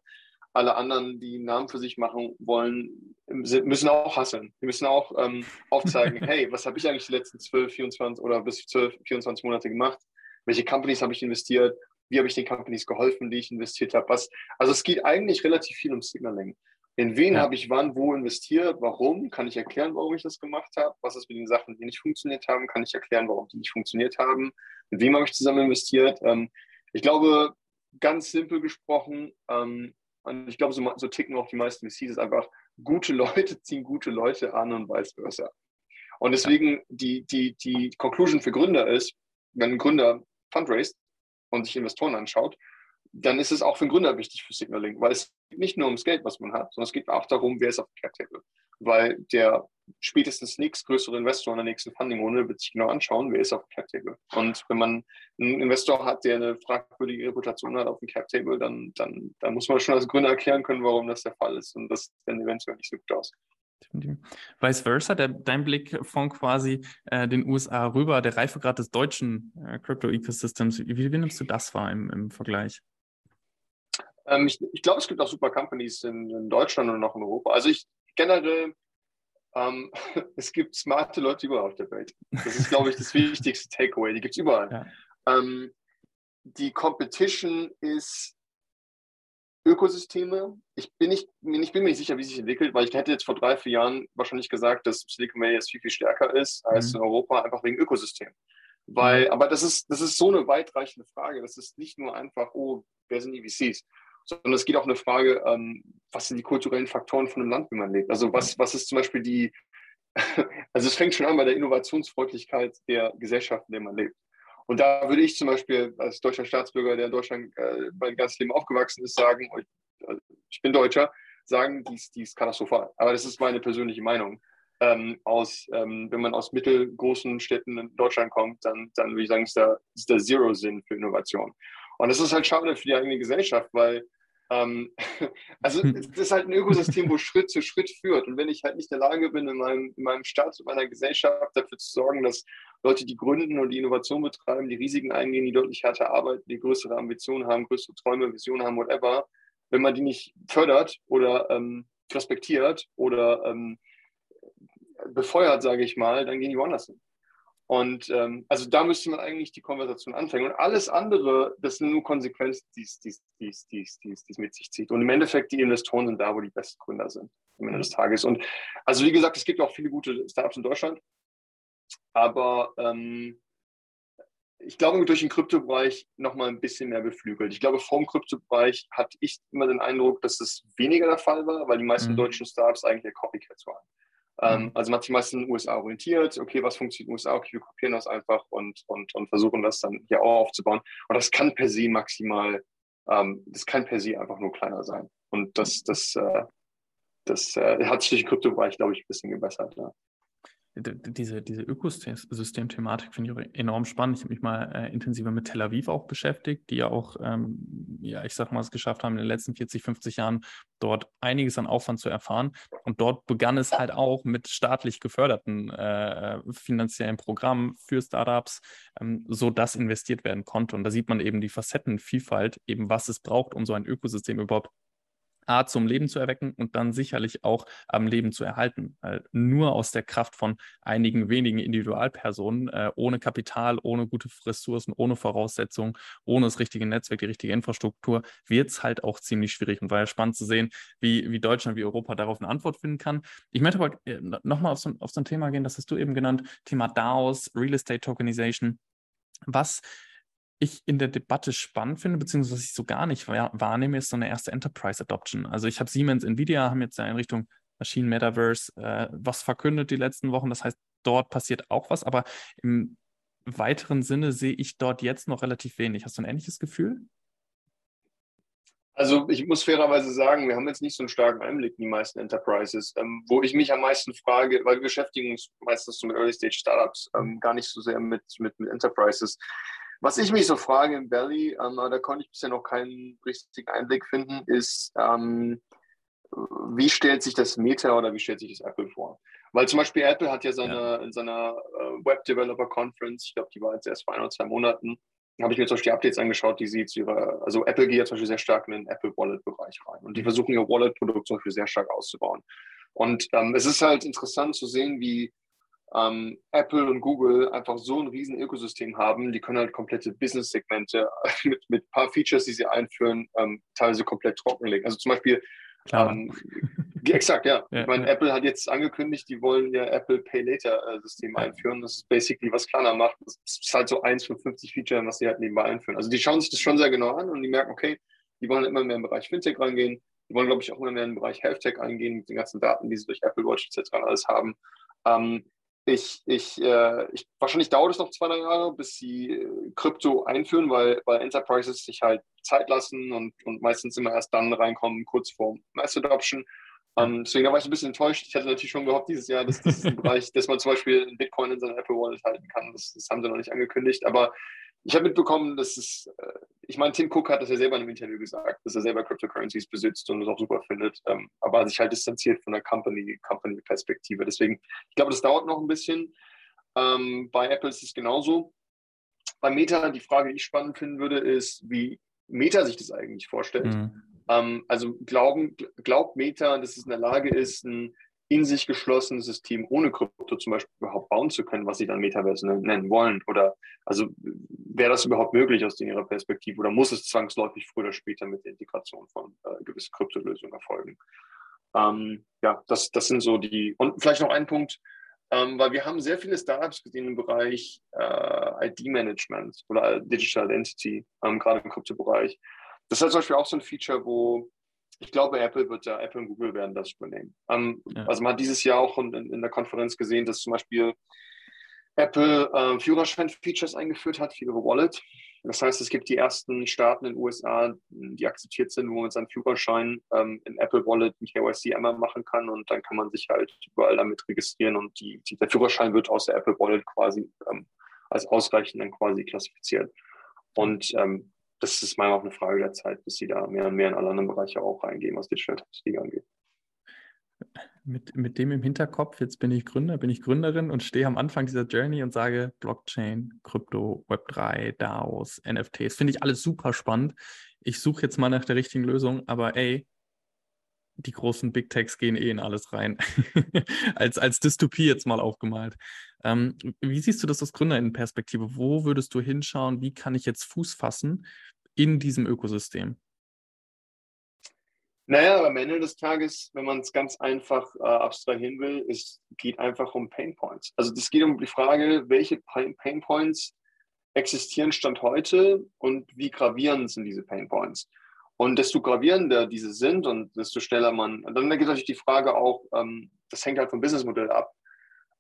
[SPEAKER 2] alle anderen, die einen Namen für sich machen wollen, müssen auch hasseln. Die müssen auch ähm, aufzeigen, <laughs> hey, was habe ich eigentlich die letzten 12, 24 oder bis 12, 24 Monate gemacht? Welche Companies habe ich investiert? wie habe ich den Companies geholfen, die ich investiert habe, was. Also es geht eigentlich relativ viel um Signaling. In wen ja. habe ich wann wo investiert? Warum? Kann ich erklären, warum ich das gemacht habe? Was ist mit den Sachen, die nicht funktioniert haben? Kann ich erklären, warum die nicht funktioniert haben? Mit wem habe ich zusammen investiert? Ähm, ich glaube, ganz simpel gesprochen, ähm, und ich glaube, so, so, ticken auch die meisten VCs, ist einfach, gute Leute <laughs> ziehen gute Leute an und vice versa. Und deswegen die, die, die Conclusion für Gründer ist, wenn ein Gründer fundraised und sich Investoren anschaut, dann ist es auch für einen Gründer wichtig für Signaling, weil es geht nicht nur ums Geld, was man hat, sondern es geht auch darum, wer ist auf dem Cap Table. Weil der spätestens nächstgrößere Investor in der nächsten Funding-Runde wird sich genau anschauen, wer ist auf dem Cap Table. Und wenn man einen Investor hat, der eine fragwürdige Reputation hat auf dem Cap Table, dann, dann, dann muss man schon als Gründer erklären können, warum das der Fall ist. Und das sieht dann eventuell nicht so gut aus.
[SPEAKER 1] Vice versa, der, dein Blick von quasi äh, den USA rüber, der Reifegrad des deutschen äh, Crypto-Ecosystems, wie, wie, nimmst du das wahr im, im Vergleich?
[SPEAKER 2] Ähm, ich, ich glaube, es gibt auch super Companies in, in, Deutschland und auch in Europa. Also ich generell, ähm, <laughs> es gibt smarte Leute überall auf der Welt. Das ist, glaube ich, das <laughs> wichtigste Takeaway. Die gibt es überall. Ja. Ähm, die Competition ist Ökosysteme. Ich bin, nicht, ich bin mir nicht sicher, wie sich entwickelt, weil ich hätte jetzt vor drei, vier Jahren wahrscheinlich gesagt, dass Silicon Valley jetzt viel, viel stärker ist als mhm. in Europa, einfach wegen Ökosystem. Weil, mhm. aber das ist, das ist so eine weitreichende Frage. Das ist nicht nur einfach, oh, wer sind die VCs? Sondern es geht auch eine Frage, ähm, was sind die kulturellen Faktoren von einem Land, wie man lebt? Also was, was ist zum Beispiel die, <laughs> also es fängt schon an bei der Innovationsfreundlichkeit der Gesellschaft, in der man lebt. Und da würde ich zum Beispiel als deutscher Staatsbürger, der in Deutschland äh, mein ganzes Leben aufgewachsen ist, sagen, ich, also ich bin Deutscher, sagen, dies, dies ist katastrophal. Aber das ist meine persönliche Meinung. Ähm, aus, ähm, wenn man aus mittelgroßen Städten in Deutschland kommt, dann, dann würde ich sagen, ist da, ist da Zero Sinn für Innovation. Und das ist halt schade für die eigene Gesellschaft, weil ähm, <laughs> also hm. es ist halt ein Ökosystem, wo Schritt zu Schritt führt. Und wenn ich halt nicht in der Lage bin, in meinem, in meinem Staat, in meiner Gesellschaft dafür zu sorgen, dass Leute, die gründen und die Innovation betreiben, die Risiken eingehen, die deutlich härter arbeiten, die größere Ambitionen haben, größere Träume, Visionen haben, whatever, wenn man die nicht fördert oder ähm, respektiert oder ähm, befeuert, sage ich mal, dann gehen die woanders hin. Und ähm, also da müsste man eigentlich die Konversation anfangen. Und alles andere, das sind nur Konsequenzen, die es mit sich zieht. Und im Endeffekt, die Investoren sind da, wo die besten Gründer sind am Ende des Tages. Und also wie gesagt, es gibt auch viele gute Startups in Deutschland. Aber ähm, ich glaube, durch den Kryptobereich nochmal ein bisschen mehr beflügelt. Ich glaube, vor dem Kryptobereich hatte ich immer den Eindruck, dass es weniger der Fall war, weil die meisten mhm. deutschen Startups eigentlich Copycats waren. Ähm, mhm. also man hat sich meistens in den USA orientiert, okay, was funktioniert in den USA, okay, wir kopieren das einfach und, und, und versuchen das dann hier auch aufzubauen. Und das kann per se maximal, ähm, das kann per se einfach nur kleiner sein. Und das, das, äh, das äh, hat sich durch den Kryptobereich, glaube ich, ein bisschen gebessert. Ja
[SPEAKER 1] diese, diese Ökosystem-Thematik finde ich enorm spannend. Ich habe mich mal äh, intensiver mit Tel Aviv auch beschäftigt, die ja auch, ähm, ja, ich sag mal, es geschafft haben, in den letzten 40, 50 Jahren dort einiges an Aufwand zu erfahren. Und dort begann es halt auch mit staatlich geförderten äh, finanziellen Programmen für Startups, ähm, sodass investiert werden konnte. Und da sieht man eben die Facettenvielfalt, eben was es braucht, um so ein Ökosystem überhaupt A, zum Leben zu erwecken und dann sicherlich auch am Leben zu erhalten. Weil nur aus der Kraft von einigen wenigen Individualpersonen, äh, ohne Kapital, ohne gute Ressourcen, ohne Voraussetzungen, ohne das richtige Netzwerk, die richtige Infrastruktur, wird es halt auch ziemlich schwierig. Und war ja spannend zu sehen, wie, wie Deutschland, wie Europa darauf eine Antwort finden kann. Ich möchte aber äh, nochmal auf so, auf so ein Thema gehen, das hast du eben genannt, Thema DAOs, Real Estate Tokenization. Was ich in der Debatte spannend finde, beziehungsweise was ich so gar nicht wahrnehme, ist so eine erste Enterprise Adoption. Also ich habe Siemens, Nvidia haben jetzt ja in Richtung Maschinen Metaverse äh, was verkündet die letzten Wochen. Das heißt, dort passiert auch was, aber im weiteren Sinne sehe ich dort jetzt noch relativ wenig. Hast du ein ähnliches Gefühl?
[SPEAKER 2] Also ich muss fairerweise sagen, wir haben jetzt nicht so einen starken Einblick in die meisten Enterprises. Ähm, wo ich mich am meisten frage, weil wir beschäftigen uns meistens so mit Early-Stage-Startups, ähm, gar nicht so sehr mit, mit, mit Enterprises. Was ich mich so frage im Belly, ähm, da konnte ich bisher noch keinen richtigen Einblick finden, ist, ähm, wie stellt sich das Meta oder wie stellt sich das Apple vor? Weil zum Beispiel Apple hat ja seine, ja. in seiner äh, Web Developer Conference, ich glaube, die war jetzt erst vor ein oder zwei Monaten, habe ich mir zum Beispiel die Updates angeschaut, die sie zu ihrer, also Apple geht ja zum Beispiel sehr stark in den Apple Wallet-Bereich rein und die versuchen ihr Wallet-Produkt zum Beispiel sehr stark auszubauen. Und ähm, es ist halt interessant zu sehen, wie ähm, Apple und Google einfach so ein riesen Ökosystem haben, die können halt komplette Business-Segmente <laughs> mit, mit ein paar Features, die sie einführen, ähm, teilweise komplett trockenlegen. Also zum Beispiel, ähm, exakt, ja. <laughs> ja ich meine, ja. Apple hat jetzt angekündigt, die wollen ja Apple Pay Later-System ja. einführen. Das ist basically, was Klarna macht. Das ist halt so eins von 50 Features, was sie halt nebenbei einführen. Also die schauen sich das schon sehr genau an und die merken, okay, die wollen immer mehr im Bereich Fintech reingehen. Die wollen, glaube ich, auch immer mehr im Bereich Health Tech eingehen, mit den ganzen Daten, die sie durch Apple Watch etc. alles haben. Ähm, ich, ich, äh, ich, wahrscheinlich dauert es noch zwei, drei Jahre, bis sie äh, Krypto einführen, weil, weil Enterprises sich halt Zeit lassen und, und meistens immer erst dann reinkommen, kurz vor Mass Adoption. Ähm, deswegen war ich ein bisschen enttäuscht. Ich hatte natürlich schon gehofft dieses Jahr, dass das <laughs> ein Bereich, dass man zum Beispiel Bitcoin in seiner Apple Wallet halten kann. Das, das haben sie noch nicht angekündigt. Aber ich habe mitbekommen, dass es, äh, ich meine, Tim Cook hat das ja selber in einem Interview gesagt, dass er selber Cryptocurrencies besitzt und es auch super findet, ähm, aber sich halt distanziert von der Company-Perspektive. Company Deswegen, ich glaube, das dauert noch ein bisschen. Ähm, bei Apple ist es genauso. Bei Meta, die Frage, die ich spannend finden würde, ist, wie Meta sich das eigentlich vorstellt. Mhm. Ähm, also glauben, glaubt Meta, dass es in der Lage ist, ein in sich geschlossenes System ohne Krypto zum Beispiel überhaupt bauen zu können, was sie dann Metaverse nennen wollen? Oder also wäre das überhaupt möglich aus Ihrer Perspektive oder muss es zwangsläufig früher oder später mit der Integration von äh, gewissen Kryptolösungen erfolgen? Ähm, ja, das, das sind so die, und vielleicht noch ein Punkt, ähm, weil wir haben sehr viele Startups gesehen im Bereich äh, ID-Management oder Digital Identity, ähm, gerade im Kryptobereich. Das ist zum Beispiel auch so ein Feature, wo ich glaube, Apple wird ja, Apple und Google werden das übernehmen. Ähm, ja. Also man hat dieses Jahr auch in, in, der Konferenz gesehen, dass zum Beispiel Apple äh, Führerschein-Features eingeführt hat für ihre Wallet. Das heißt, es gibt die ersten Staaten in den USA, die akzeptiert sind, wo man seinen Führerschein ähm, in Apple Wallet mit KYC einmal machen kann und dann kann man sich halt überall damit registrieren und die, die, der Führerschein wird aus der Apple Wallet quasi ähm, als ausreichend dann quasi klassifiziert. Und ähm, das ist mal auch eine Frage der Zeit, bis sie da mehr und mehr in alle anderen Bereiche auch reingehen, was Digital Technology angeht.
[SPEAKER 1] Mit, mit dem im Hinterkopf, jetzt bin ich Gründer, bin ich Gründerin und stehe am Anfang dieser Journey und sage Blockchain, Krypto, Web3, DAOs, NFTs, finde ich alles super spannend. Ich suche jetzt mal nach der richtigen Lösung, aber ey, die großen Big Techs gehen eh in alles rein. <laughs> als, als Dystopie jetzt mal aufgemalt. Ähm, wie siehst du das aus Gründerinnenperspektive? Wo würdest du hinschauen? Wie kann ich jetzt Fuß fassen in diesem Ökosystem?
[SPEAKER 2] Naja, am Ende des Tages, wenn man es ganz einfach äh, abstrahieren will, es geht einfach um Pain Points. Also es geht um die Frage, welche Pain Points existieren Stand heute und wie gravierend sind diese Pain Points. Und desto gravierender diese sind und desto schneller man, dann gibt es natürlich die Frage auch, ähm, das hängt halt vom Businessmodell ab.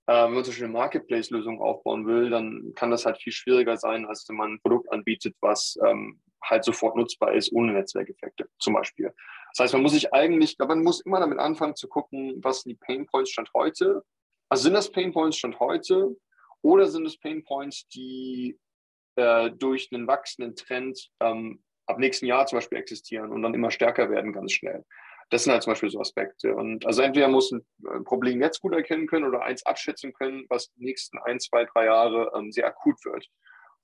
[SPEAKER 2] Äh, wenn man zum Beispiel eine Marketplace-Lösung aufbauen will, dann kann das halt viel schwieriger sein, als wenn man ein Produkt anbietet, was ähm, halt sofort nutzbar ist, ohne Netzwerkeffekte zum Beispiel. Das heißt, man muss sich eigentlich, man muss immer damit anfangen zu gucken, was sind die Pain Points Stand heute. Also sind das Pain Points Stand heute oder sind es Pain Points, die äh, durch einen wachsenden Trend ähm, ab nächsten Jahr zum Beispiel existieren und dann immer stärker werden ganz schnell. Das sind halt zum Beispiel so Aspekte. Und also entweder muss ein äh, Problem jetzt gut erkennen können oder eins abschätzen können, was die nächsten ein, zwei, drei Jahre ähm, sehr akut wird.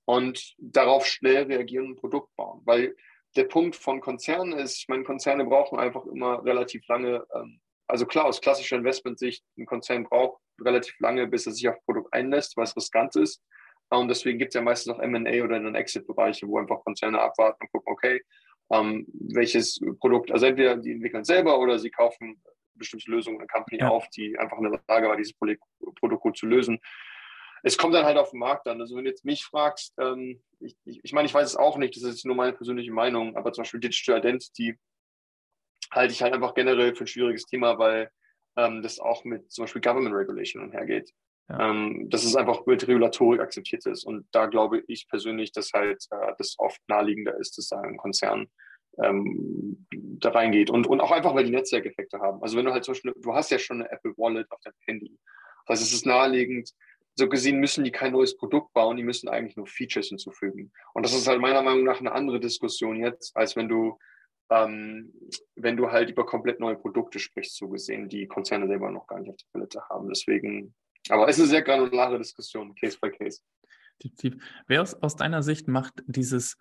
[SPEAKER 2] Und darauf schnell reagieren und ein Produkt bauen. Weil der Punkt von Konzernen ist, ich meine, Konzerne brauchen einfach immer relativ lange, ähm, also klar, aus klassischer Investmentsicht, ein Konzern braucht relativ lange, bis er sich auf ein Produkt einlässt, was riskant ist. Und deswegen gibt es ja meistens auch MA oder dann Exit-Bereiche, wo einfach Konzerne abwarten und gucken, okay, ähm, welches Produkt, also entweder die entwickeln selber oder sie kaufen bestimmte Lösungen in der Company ja. auf, die einfach in der Lage war, dieses Produkt gut zu lösen. Es kommt dann halt auf den Markt an. Also wenn du jetzt mich fragst, ähm, ich, ich, ich meine, ich weiß es auch nicht, das ist nur meine persönliche Meinung, aber zum Beispiel Digital Identity halte ich halt einfach generell für ein schwieriges Thema, weil ähm, das auch mit zum Beispiel Government Regulation umhergeht. Ähm, dass es einfach mit Regulatorik akzeptiert ist. Und da glaube ich persönlich, dass halt äh, das oft naheliegender ist, dass da ein Konzern ähm, da reingeht. Und, und auch einfach, weil die Netzwerkeffekte haben. Also wenn du halt zum Beispiel, du hast ja schon eine Apple Wallet auf deinem Handy. Heißt, es ist naheliegend, so gesehen müssen die kein neues Produkt bauen, die müssen eigentlich nur Features hinzufügen. Und das ist halt meiner Meinung nach eine andere Diskussion jetzt, als wenn du ähm, wenn du halt über komplett neue Produkte sprichst, so gesehen, die Konzerne selber noch gar nicht auf der Palette haben. Deswegen aber es ist eine sehr granulare Diskussion, Case by Case.
[SPEAKER 1] Definitiv. Wer aus, aus deiner Sicht macht dieses,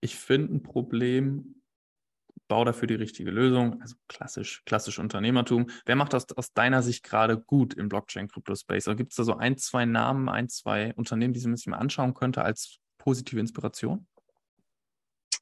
[SPEAKER 1] ich finde ein Problem, bau dafür die richtige Lösung. Also klassisch, klassisch Unternehmertum. Wer macht das aus deiner Sicht gerade gut im Blockchain-Crypto-Space? Gibt es da so ein, zwei Namen, ein, zwei Unternehmen, die man sich mal anschauen könnte als positive Inspiration?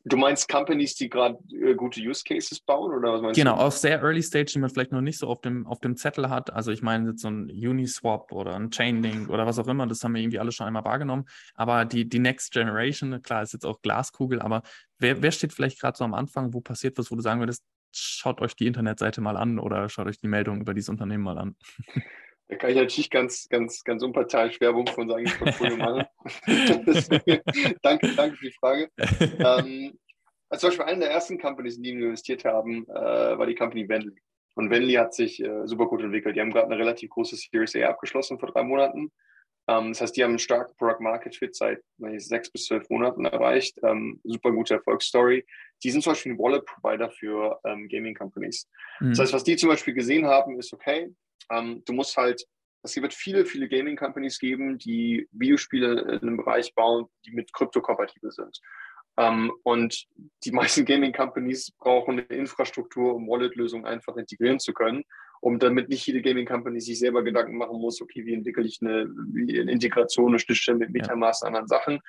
[SPEAKER 2] Du meinst Companies, die gerade äh, gute Use Cases bauen oder was meinst
[SPEAKER 1] genau,
[SPEAKER 2] du?
[SPEAKER 1] Genau, auf sehr Early Stage, die man vielleicht noch nicht so auf dem, auf dem Zettel hat. Also ich meine jetzt so ein Uniswap oder ein Chainlink oder was auch immer, das haben wir irgendwie alle schon einmal wahrgenommen. Aber die, die Next Generation, klar, ist jetzt auch Glaskugel, aber wer, wer steht vielleicht gerade so am Anfang, wo passiert was, wo du sagen würdest, schaut euch die Internetseite mal an oder schaut euch die Meldung über dieses Unternehmen mal an? <laughs>
[SPEAKER 2] Da kann ich natürlich ganz, ganz, ganz unparteiisch Werbung von sagen, ich Portfolio machen. <laughs> <laughs> danke, danke für die Frage. ähm, also zum Beispiel eine der ersten Companies, in die wir investiert haben, äh, war die Company Venly. Und Venly hat sich äh, super gut entwickelt. Die haben gerade eine relativ große Series A abgeschlossen vor drei Monaten. Ähm, das heißt, die haben einen starken Product Market Fit seit ich, sechs bis zwölf Monaten erreicht. Ähm, super gute Erfolgsstory. Die sind zum Beispiel ein Wallet Provider für ähm, Gaming Companies. Mhm. Das heißt, was die zum Beispiel gesehen haben, ist okay, ähm, du musst halt, es wird viele, viele Gaming Companies geben, die Videospiele in einem Bereich bauen, die mit Krypto kompatibel sind. Um, und die meisten <laughs> Gaming Companies brauchen eine Infrastruktur, um Wallet-Lösungen einfach integrieren zu können, um damit nicht jede Gaming Company sich selber Gedanken machen muss, okay, wie entwickle ich eine, eine Integration, eine Schnittstelle mit Metamask, ja. anderen Sachen.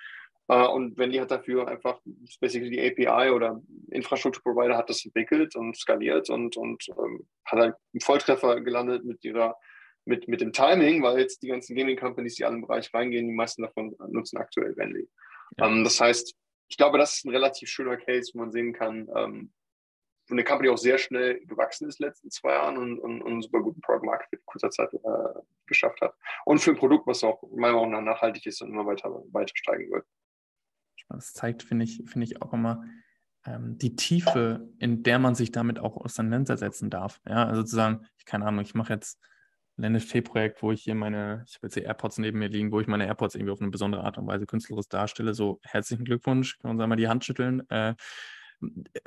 [SPEAKER 2] Uh, und wenn die hat dafür einfach basically die API oder Infrastrukturprovider hat das entwickelt und skaliert und, und um, hat halt einen Volltreffer gelandet mit ihrer mit, mit dem Timing, weil jetzt die ganzen Gaming Companies, die alle im Bereich reingehen, die meisten davon nutzen aktuell Venly. Ja. Um, das heißt, ich glaube, das ist ein relativ schöner Case, wo man sehen kann, ähm, wo eine Company auch sehr schnell gewachsen ist in den letzten zwei Jahren und, und, und einen super guten Product Market in kurzer Zeit äh, geschafft hat. Und für ein Produkt, was auch meiner Meinung nach nachhaltig ist und immer weiter, weiter steigen wird.
[SPEAKER 1] Das zeigt, finde ich, finde ich auch immer ähm, die Tiefe, in der man sich damit auch auseinandersetzen darf. Ja, also zu sagen, ich keine Ahnung, ich mache jetzt ein NFT-Projekt, wo ich hier meine, ich habe jetzt die AirPods neben mir liegen, wo ich meine AirPods irgendwie auf eine besondere Art und Weise künstlerisch darstelle. So, herzlichen Glückwunsch, kann uns einmal die Hand schütteln. Äh,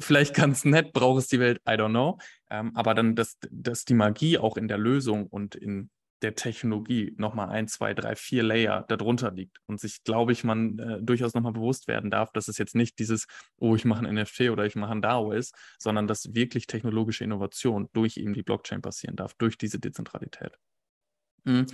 [SPEAKER 1] vielleicht ganz nett, braucht es die Welt, I don't know. Ähm, aber dann, dass, dass die Magie auch in der Lösung und in der Technologie nochmal ein, zwei, drei, vier Layer darunter liegt und sich, glaube ich, man äh, durchaus nochmal bewusst werden darf, dass es jetzt nicht dieses, oh, ich mache ein NFT oder ich mache ein DAO ist, sondern dass wirklich technologische Innovation durch eben die Blockchain passieren darf, durch diese Dezentralität. Mhm.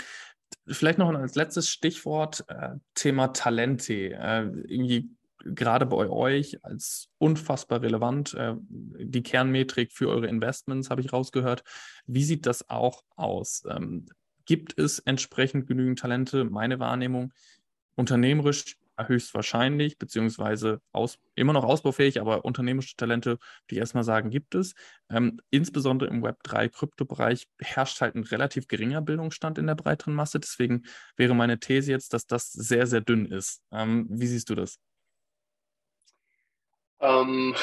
[SPEAKER 1] Vielleicht noch als letztes Stichwort äh, Thema Talente. Äh, irgendwie gerade bei euch als unfassbar relevant. Äh, die Kernmetrik für eure Investments habe ich rausgehört. Wie sieht das auch aus? Gibt es entsprechend genügend Talente, meine Wahrnehmung, unternehmerisch höchstwahrscheinlich, beziehungsweise aus, immer noch ausbaufähig, aber unternehmerische Talente, würde ich erstmal sagen, gibt es. Ähm, insbesondere im Web3-Kryptobereich herrscht halt ein relativ geringer Bildungsstand in der breiteren Masse. Deswegen wäre meine These jetzt, dass das sehr, sehr dünn ist. Ähm, wie siehst du das?
[SPEAKER 2] Ähm,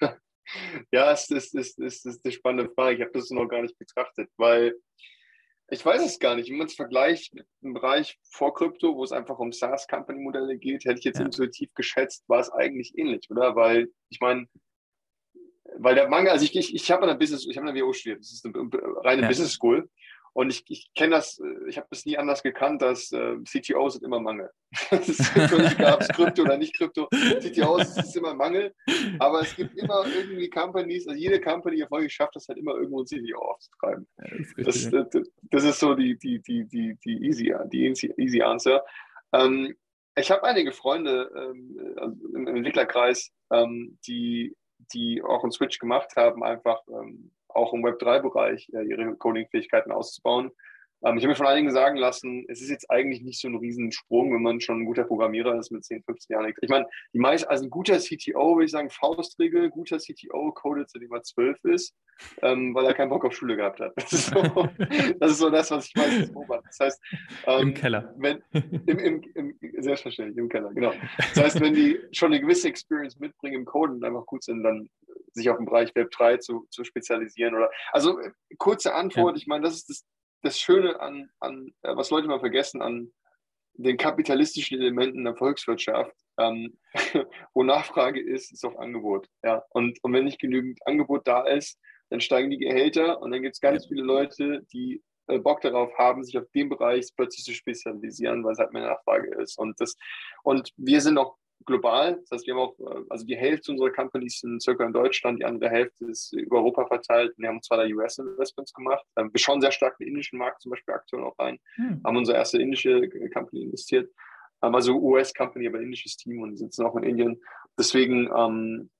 [SPEAKER 2] <laughs> ja, es ist, ist, ist, ist eine spannende Frage. Ich habe das noch gar nicht betrachtet, weil ich weiß es gar nicht. Wenn man es vergleicht mit dem Bereich vor Krypto, wo es einfach um SaaS-Company-Modelle geht, hätte ich jetzt ja. intuitiv geschätzt, war es eigentlich ähnlich, oder? Weil, ich meine, weil der Mangel, also ich, ich, ich habe an der Business, ich habe an der WO studiert, das ist eine reine ja. Business School. Und ich, ich kenne das, äh, ich habe das nie anders gekannt, dass äh, CTOs sind immer Mangel. Es ob es Krypto oder nicht Krypto. CTOs ist immer Mangel. Aber es gibt immer irgendwie Companies, also jede Company erfolgreich schafft das halt immer irgendwo ein CTO aufzutreiben. Ja, das, das, das, das, ist so die, die, die, die, die, easy, die easy Answer. Ähm, ich habe einige Freunde ähm, also im Entwicklerkreis, ähm, die, die auch einen Switch gemacht haben, einfach ähm, auch im Web3-Bereich äh, ihre Coding-Fähigkeiten auszubauen. Ähm, ich habe mir von einigen sagen lassen, es ist jetzt eigentlich nicht so ein Riesensprung, wenn man schon ein guter Programmierer ist mit 10, 15 Jahren. Ich meine, die meisten, also ein guter CTO, würde ich sagen, Faustregel, guter CTO codet, seitdem er 12 ist, ähm, weil er keinen Bock auf Schule gehabt hat. <laughs> Das ist so das, ist so das was ich meistens beobachte. Das heißt,
[SPEAKER 1] ähm, im Keller.
[SPEAKER 2] Wenn, im, im, im, selbstverständlich, im Keller, genau. Das heißt, wenn die schon eine gewisse Experience mitbringen im Coden und einfach gut sind, dann sich auf den Bereich Web 3 zu, zu spezialisieren. Oder also kurze Antwort, ja. ich meine, das ist das, das Schöne an, an, äh, was Leute mal vergessen, an den kapitalistischen Elementen der Volkswirtschaft, ähm, <laughs> wo Nachfrage ist, ist auch Angebot. Ja? Und, und wenn nicht genügend Angebot da ist, dann steigen die Gehälter und dann gibt es ganz viele Leute, die äh, Bock darauf haben, sich auf dem Bereich plötzlich zu spezialisieren, weil es halt mehr Nachfrage ist. Und, das, und wir sind auch global. Das heißt, wir haben auch, äh, also die Hälfte unserer Companies sind circa in Deutschland, die andere Hälfte ist über Europa verteilt. Wir haben zwar da US-Investments gemacht. Ähm, wir schauen sehr stark in den indischen Markt zum Beispiel aktuell auch rein. Hm. Haben unsere erste indische Company investiert. Also US-Company, aber indisches Team und sitzen auch in Indien. Deswegen, ähm,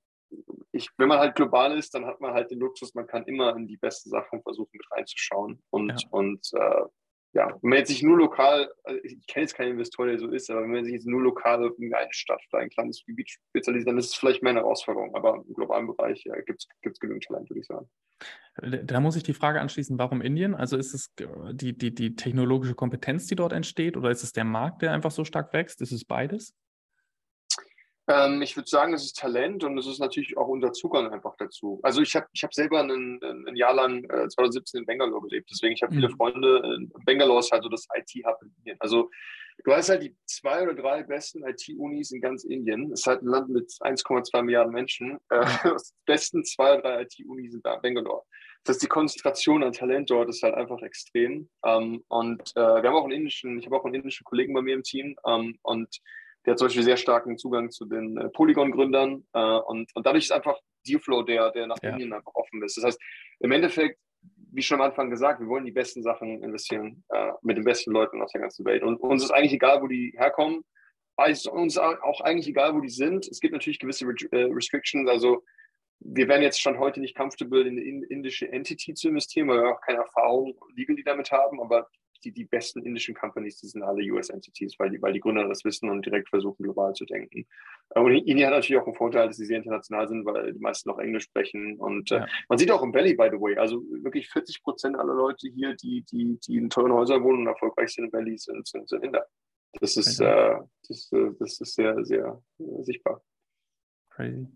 [SPEAKER 2] ich, wenn man halt global ist, dann hat man halt den Luxus, man kann immer in die besten Sachen versuchen mit reinzuschauen. Und, ja. und äh, ja, wenn man jetzt sich nur lokal, also ich kenne jetzt keinen Investor, der so ist, aber wenn man sich jetzt nur lokal auf eine Stadt oder ein kleines Gebiet spezialisiert, dann ist es vielleicht mehr eine Herausforderung. Aber im globalen Bereich ja, gibt es genügend Talent, würde ich sagen.
[SPEAKER 1] Da muss ich die Frage anschließen, warum Indien? Also ist es die, die, die technologische Kompetenz, die dort entsteht, oder ist es der Markt, der einfach so stark wächst? Ist es beides?
[SPEAKER 2] Ähm, ich würde sagen, es ist Talent und es ist natürlich auch unser Zugang einfach dazu. Also ich habe ich hab selber ein, ein Jahr lang äh, 2017 in Bangalore gelebt, deswegen ich habe mhm. viele Freunde. In Bangalore ist halt so das IT-Hub in Indien. Also du hast halt die zwei oder drei besten IT-Unis in ganz Indien. Es ist halt ein Land mit 1,2 Milliarden Menschen. Äh, <laughs> die besten zwei oder drei IT-Unis sind da in Bangalore. Das heißt, die Konzentration an Talent dort ist halt einfach extrem. Ähm, und äh, wir haben auch einen indischen, ich habe auch einen indischen Kollegen bei mir im Team ähm, und der hat zum Beispiel sehr starken Zugang zu den äh, Polygon-Gründern äh, und, und dadurch ist einfach Dealflow, der, der nach ja. Indien einfach offen ist. Das heißt, im Endeffekt, wie schon am Anfang gesagt, wir wollen die besten Sachen investieren äh, mit den besten Leuten aus der ganzen Welt. Und uns ist eigentlich egal, wo die herkommen. Es ist uns auch eigentlich egal, wo die sind. Es gibt natürlich gewisse äh, Restrictions. Also wir werden jetzt schon heute nicht comfortable in eine indische Entity zu investieren, weil wir auch keine Erfahrung legally damit haben. Aber die, die besten indischen Companies, die sind alle US-Entities, weil die, weil die Gründer das wissen und direkt versuchen, global zu denken. Und Indien hat natürlich auch einen Vorteil, dass sie sehr international sind, weil die meisten noch Englisch sprechen. Und äh, ja. man sieht auch im Valley, by the way, also wirklich 40 Prozent aller Leute hier, die, die, die in teuren Häusern wohnen und erfolgreich sind im Valley, sind, sind, sind Inder. Das ist, äh, das, äh, das ist sehr, sehr äh, sichtbar.
[SPEAKER 1] Crazy.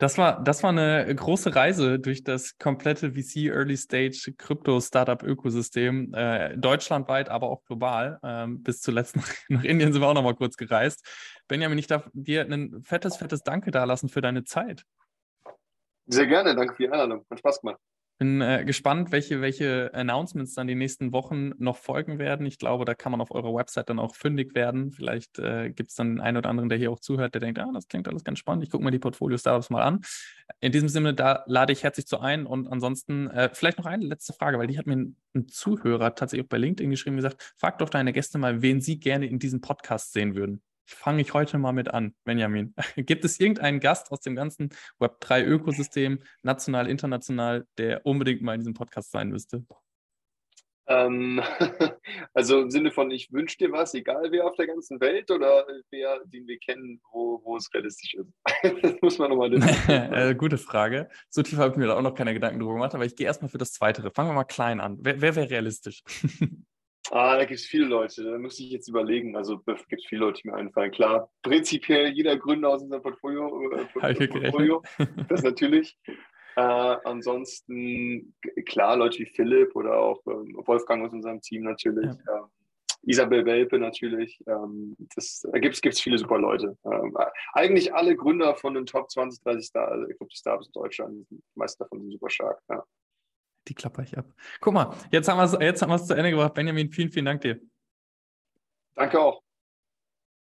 [SPEAKER 1] Das war, das war eine große Reise durch das komplette VC Early Stage Krypto Startup Ökosystem, äh, deutschlandweit, aber auch global. Ähm, bis zuletzt <laughs> nach, nach, Indien sind wir auch noch mal kurz gereist. Benjamin, ich darf dir ein fettes, fettes Danke dalassen für deine Zeit.
[SPEAKER 2] Sehr gerne, danke für die Einladung. Hat Spaß gemacht.
[SPEAKER 1] Bin äh, gespannt, welche, welche Announcements dann die nächsten Wochen noch folgen werden. Ich glaube, da kann man auf eurer Website dann auch fündig werden. Vielleicht äh, gibt es dann den einen oder anderen, der hier auch zuhört, der denkt, ah, das klingt alles ganz spannend. Ich gucke mir die Portfolio-Startups mal an. In diesem Sinne, da lade ich herzlich zu ein. Und ansonsten äh, vielleicht noch eine letzte Frage, weil die hat mir ein, ein Zuhörer tatsächlich auch bei LinkedIn geschrieben gesagt, frag doch deine Gäste mal, wen sie gerne in diesem Podcast sehen würden fange ich heute mal mit an, Benjamin. <laughs> Gibt es irgendeinen Gast aus dem ganzen Web3-Ökosystem, national, international, der unbedingt mal in diesem Podcast sein müsste?
[SPEAKER 2] Ähm, <laughs> also im Sinne von, ich wünsche dir was, egal wer auf der ganzen Welt oder wer, den wir kennen, wo, wo es realistisch ist. <laughs> das muss man nochmal
[SPEAKER 1] äh, Gute Frage. So tief habe ich mir da auch noch keine Gedanken drüber gemacht, aber ich gehe erstmal für das Zweite. Fangen wir mal klein an. Wer, wer wäre realistisch?
[SPEAKER 2] Ah, da gibt es viele Leute, da muss ich jetzt überlegen. Also gibt es viele Leute, die mir einfallen. Klar, prinzipiell jeder Gründer aus unserem Portfolio, äh, Portfolio das natürlich. Äh, ansonsten, klar, Leute wie Philipp oder auch ähm, Wolfgang aus unserem Team natürlich. Ja. Ähm, Isabel Welpe natürlich. Ähm, das, da gibt es viele super Leute. Ähm, eigentlich alle Gründer von den Top 20, 30 Star, Startups in Deutschland, die meisten davon sind super stark. Ja
[SPEAKER 1] die klapper ich ab. Guck mal, jetzt haben wir es zu Ende gebracht. Benjamin, vielen, vielen Dank dir.
[SPEAKER 2] Danke auch.